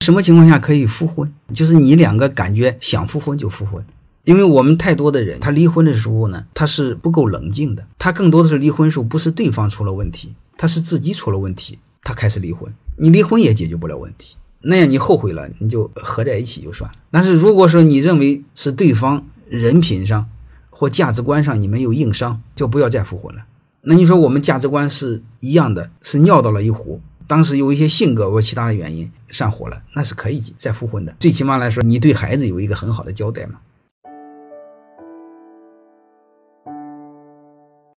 什么情况下可以复婚？就是你两个感觉想复婚就复婚。因为我们太多的人，他离婚的时候呢，他是不够冷静的，他更多的是离婚时候不是对方出了问题，他是自己出了问题，他开始离婚。你离婚也解决不了问题，那样你后悔了，你就合在一起就算了。但是如果说你认为是对方人品上或价值观上你没有硬伤，就不要再复婚了。那你说我们价值观是一样的，是尿到了一壶。当时有一些性格或其他的原因上火了，那是可以再复婚的。最起码来说，你对孩子有一个很好的交代嘛。